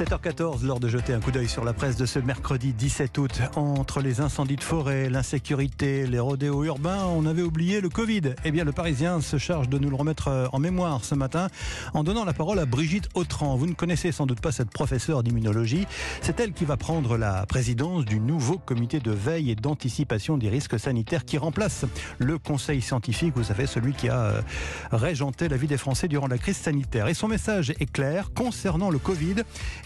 7h14, l'heure de jeter un coup d'œil sur la presse de ce mercredi 17 août. Entre les incendies de forêt, l'insécurité, les rodéos urbains, on avait oublié le Covid. Eh bien, le Parisien se charge de nous le remettre euh, en mémoire ce matin en donnant la parole à Brigitte Autran. Vous ne connaissez sans doute pas cette professeure d'immunologie. C'est elle qui va prendre la présidence du nouveau comité de veille et d'anticipation des risques sanitaires qui remplace le conseil scientifique, vous savez, celui qui a euh, régenté la vie des Français durant la crise sanitaire. Et son message est clair concernant le Covid.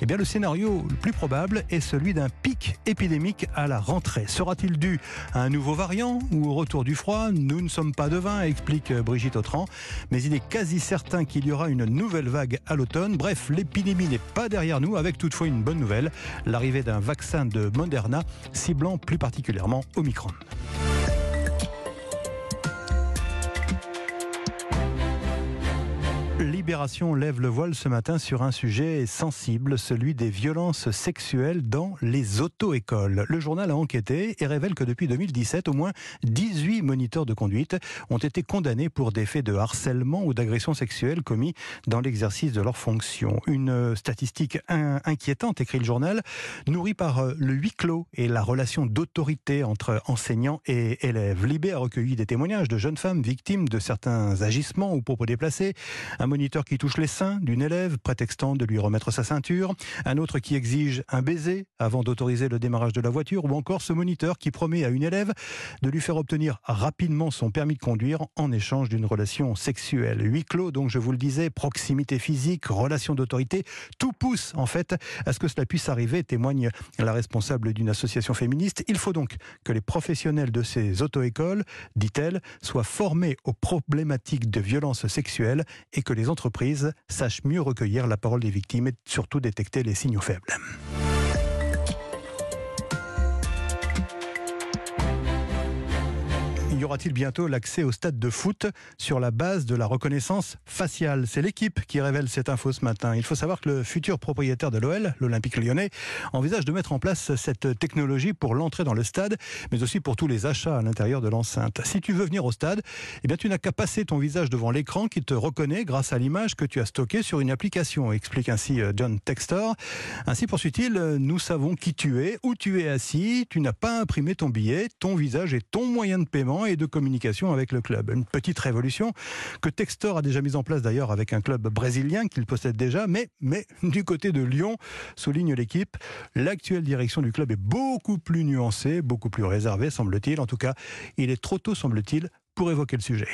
Eh bien, le scénario le plus probable est celui d'un pic épidémique à la rentrée. Sera-t-il dû à un nouveau variant ou au retour du froid? Nous ne sommes pas devins, explique Brigitte Autran, mais il est quasi certain qu'il y aura une nouvelle vague à l'automne. Bref, l'épidémie n'est pas derrière nous, avec toutefois une bonne nouvelle, l'arrivée d'un vaccin de Moderna ciblant plus particulièrement Omicron. Libération lève le voile ce matin sur un sujet sensible, celui des violences sexuelles dans les auto-écoles. Le journal a enquêté et révèle que depuis 2017, au moins 18 moniteurs de conduite ont été condamnés pour des faits de harcèlement ou d'agression sexuelle commis dans l'exercice de leurs fonctions. Une statistique inquiétante, écrit le journal, nourrie par euh, le huis clos et la relation d'autorité entre enseignants et élèves. Libé a recueilli des témoignages de jeunes femmes victimes de certains agissements ou propos déplacés. Qui touche les seins d'une élève, prétextant de lui remettre sa ceinture. Un autre qui exige un baiser avant d'autoriser le démarrage de la voiture. Ou encore ce moniteur qui promet à une élève de lui faire obtenir rapidement son permis de conduire en échange d'une relation sexuelle. Huit clos, donc je vous le disais, proximité physique, relation d'autorité, tout pousse en fait à ce que cela puisse arriver, témoigne la responsable d'une association féministe. Il faut donc que les professionnels de ces auto-écoles, dit-elle, soient formés aux problématiques de violence sexuelle et que les entreprises sachent mieux recueillir la parole des victimes et surtout détecter les signaux faibles. Y aura-t-il bientôt l'accès au stade de foot sur la base de la reconnaissance faciale? C'est l'équipe qui révèle cette info ce matin. Il faut savoir que le futur propriétaire de l'OL, l'Olympique lyonnais, envisage de mettre en place cette technologie pour l'entrée dans le stade, mais aussi pour tous les achats à l'intérieur de l'enceinte. Si tu veux venir au stade, eh bien tu n'as qu'à passer ton visage devant l'écran qui te reconnaît grâce à l'image que tu as stockée sur une application, explique ainsi euh, John Textor. Ainsi poursuit-il, euh, nous savons qui tu es, où tu es assis, tu n'as pas imprimé ton billet, ton visage est ton moyen de paiement de communication avec le club. Une petite révolution que Textor a déjà mise en place d'ailleurs avec un club brésilien qu'il possède déjà, mais, mais du côté de Lyon, souligne l'équipe, l'actuelle direction du club est beaucoup plus nuancée, beaucoup plus réservée, semble-t-il. En tout cas, il est trop tôt, semble-t-il, pour évoquer le sujet.